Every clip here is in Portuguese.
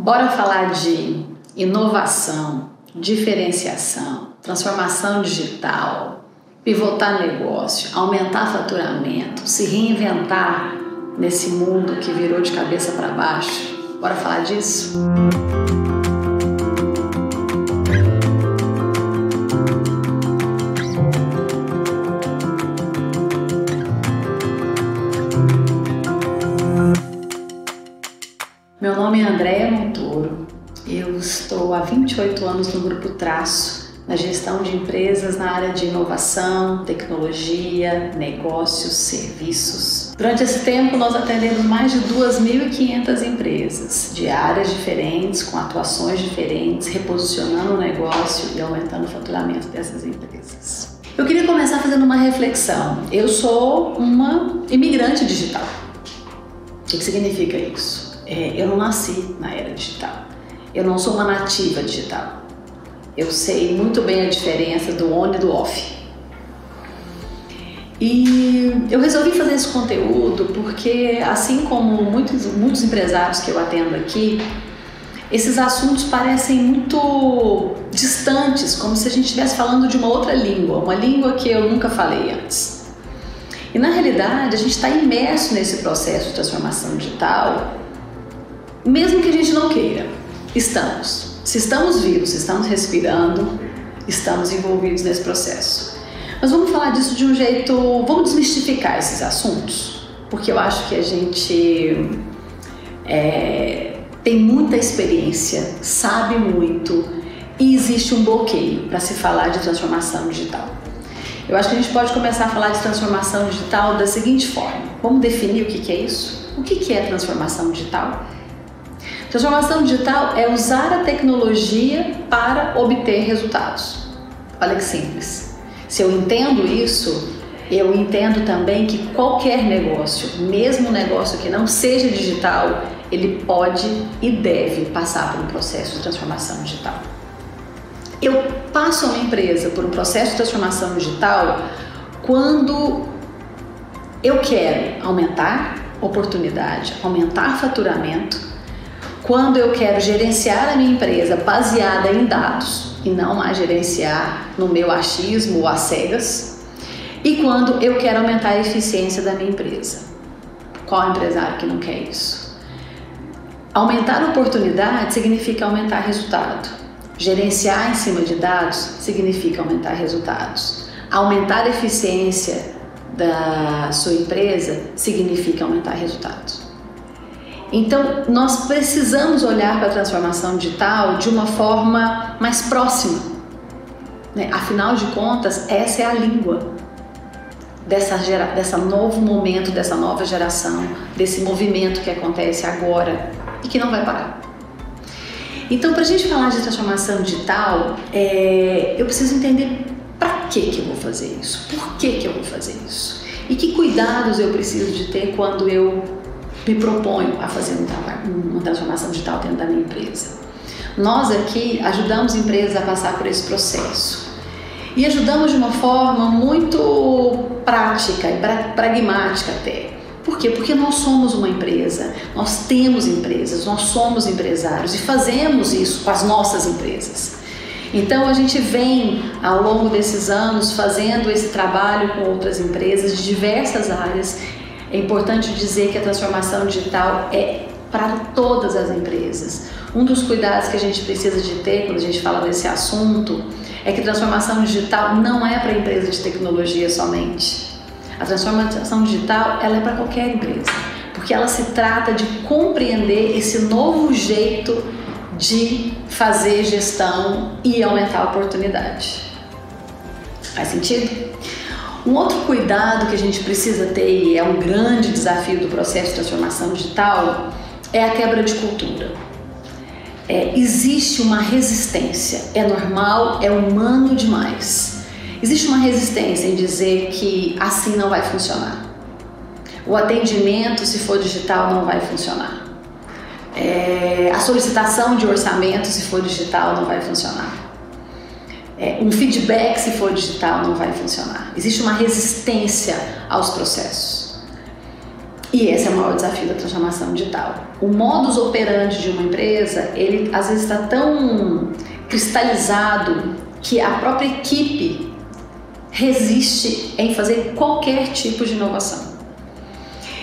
Bora falar de inovação, diferenciação, transformação digital, pivotar negócio, aumentar faturamento, se reinventar nesse mundo que virou de cabeça para baixo. Bora falar disso? Meu nome é Andréa Montoro. Eu estou há 28 anos no Grupo Traço, na gestão de empresas na área de inovação, tecnologia, negócios, serviços. Durante esse tempo, nós atendemos mais de 2.500 empresas de áreas diferentes, com atuações diferentes, reposicionando o negócio e aumentando o faturamento dessas empresas. Eu queria começar fazendo uma reflexão. Eu sou uma imigrante digital. O que significa isso? É, eu não nasci na era digital. Eu não sou uma nativa digital. Eu sei muito bem a diferença do on e do off. E eu resolvi fazer esse conteúdo porque, assim como muitos, muitos empresários que eu atendo aqui, esses assuntos parecem muito distantes, como se a gente estivesse falando de uma outra língua, uma língua que eu nunca falei antes. E na realidade, a gente está imerso nesse processo de transformação digital mesmo que a gente não queira, estamos. Se estamos vivos, se estamos respirando, estamos envolvidos nesse processo. Mas vamos falar disso de um jeito, vamos desmistificar esses assuntos, porque eu acho que a gente é, tem muita experiência, sabe muito e existe um bloqueio para se falar de transformação digital. Eu acho que a gente pode começar a falar de transformação digital da seguinte forma: vamos definir o que é isso? O que é transformação digital? Transformação digital é usar a tecnologia para obter resultados. Olha que simples. Se eu entendo isso, eu entendo também que qualquer negócio, mesmo negócio que não seja digital, ele pode e deve passar por um processo de transformação digital. Eu passo uma empresa por um processo de transformação digital quando eu quero aumentar oportunidade, aumentar faturamento quando eu quero gerenciar a minha empresa baseada em dados e não mais gerenciar no meu achismo ou às cegas, e quando eu quero aumentar a eficiência da minha empresa. Qual empresário que não quer isso? Aumentar oportunidade significa aumentar resultado. Gerenciar em cima de dados significa aumentar resultados. Aumentar a eficiência da sua empresa significa aumentar resultados. Então, nós precisamos olhar para a transformação digital de uma forma mais próxima. Né? Afinal de contas, essa é a língua dessa, gera, dessa novo momento, dessa nova geração, desse movimento que acontece agora e que não vai parar. Então, para a gente falar de transformação digital, é, eu preciso entender para que, que eu vou fazer isso, por que, que eu vou fazer isso e que cuidados eu preciso de ter quando eu me proponho a fazer um uma transformação digital dentro da minha empresa. Nós aqui ajudamos empresas a passar por esse processo e ajudamos de uma forma muito prática e pragmática até. Por quê? Porque nós somos uma empresa, nós temos empresas, nós somos empresários e fazemos isso com as nossas empresas. Então a gente vem ao longo desses anos fazendo esse trabalho com outras empresas de diversas áreas é importante dizer que a transformação digital é para todas as empresas. Um dos cuidados que a gente precisa de ter quando a gente fala desse assunto é que transformação digital não é para empresa de tecnologia somente. A transformação digital ela é para qualquer empresa, porque ela se trata de compreender esse novo jeito de fazer gestão e aumentar a oportunidade. Faz sentido? Um outro cuidado que a gente precisa ter, e é um grande desafio do processo de transformação digital, é a quebra de cultura. É, existe uma resistência, é normal, é humano demais. Existe uma resistência em dizer que assim não vai funcionar. O atendimento, se for digital, não vai funcionar. É, a solicitação de orçamento, se for digital, não vai funcionar. É, um feedback, se for digital, não vai funcionar. Existe uma resistência aos processos. E esse é o maior desafio da transformação digital. O modus operandi de uma empresa, ele às vezes está tão cristalizado que a própria equipe resiste em fazer qualquer tipo de inovação.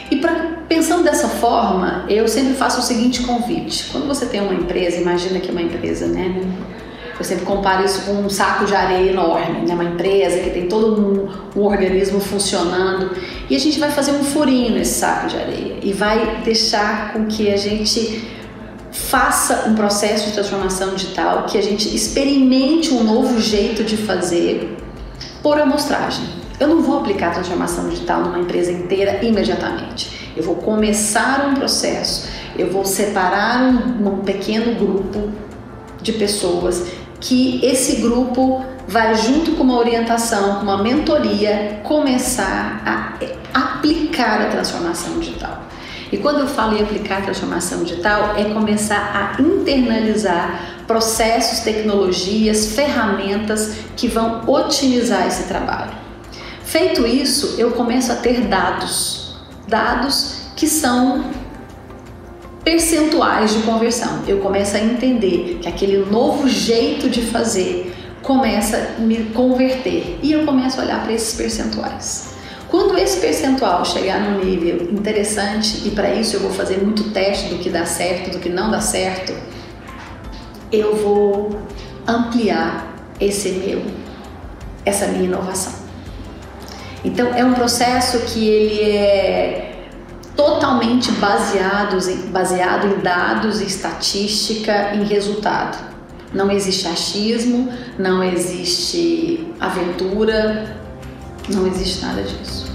E pra, pensando dessa forma, eu sempre faço o seguinte convite: quando você tem uma empresa, imagina que é uma empresa, né? Eu sempre comparo isso com um saco de areia enorme, né? Uma empresa que tem todo um, um organismo funcionando e a gente vai fazer um furinho nesse saco de areia e vai deixar com que a gente faça um processo de transformação digital, que a gente experimente um novo jeito de fazer por amostragem. Eu não vou aplicar transformação digital numa empresa inteira imediatamente. Eu vou começar um processo, eu vou separar um, um pequeno grupo de pessoas que esse grupo vai junto com uma orientação, com uma mentoria, começar a aplicar a transformação digital. E quando eu falo em aplicar a transformação digital, é começar a internalizar processos, tecnologias, ferramentas que vão otimizar esse trabalho. Feito isso, eu começo a ter dados, dados que são percentuais de conversão. Eu começo a entender que aquele novo jeito de fazer começa a me converter e eu começo a olhar para esses percentuais. Quando esse percentual chegar num nível interessante, e para isso eu vou fazer muito teste do que dá certo, do que não dá certo, eu vou ampliar esse meu, essa minha inovação. Então é um processo que ele é totalmente baseado, baseado em dados, estatística, em resultado. Não existe achismo, não existe aventura, não existe nada disso.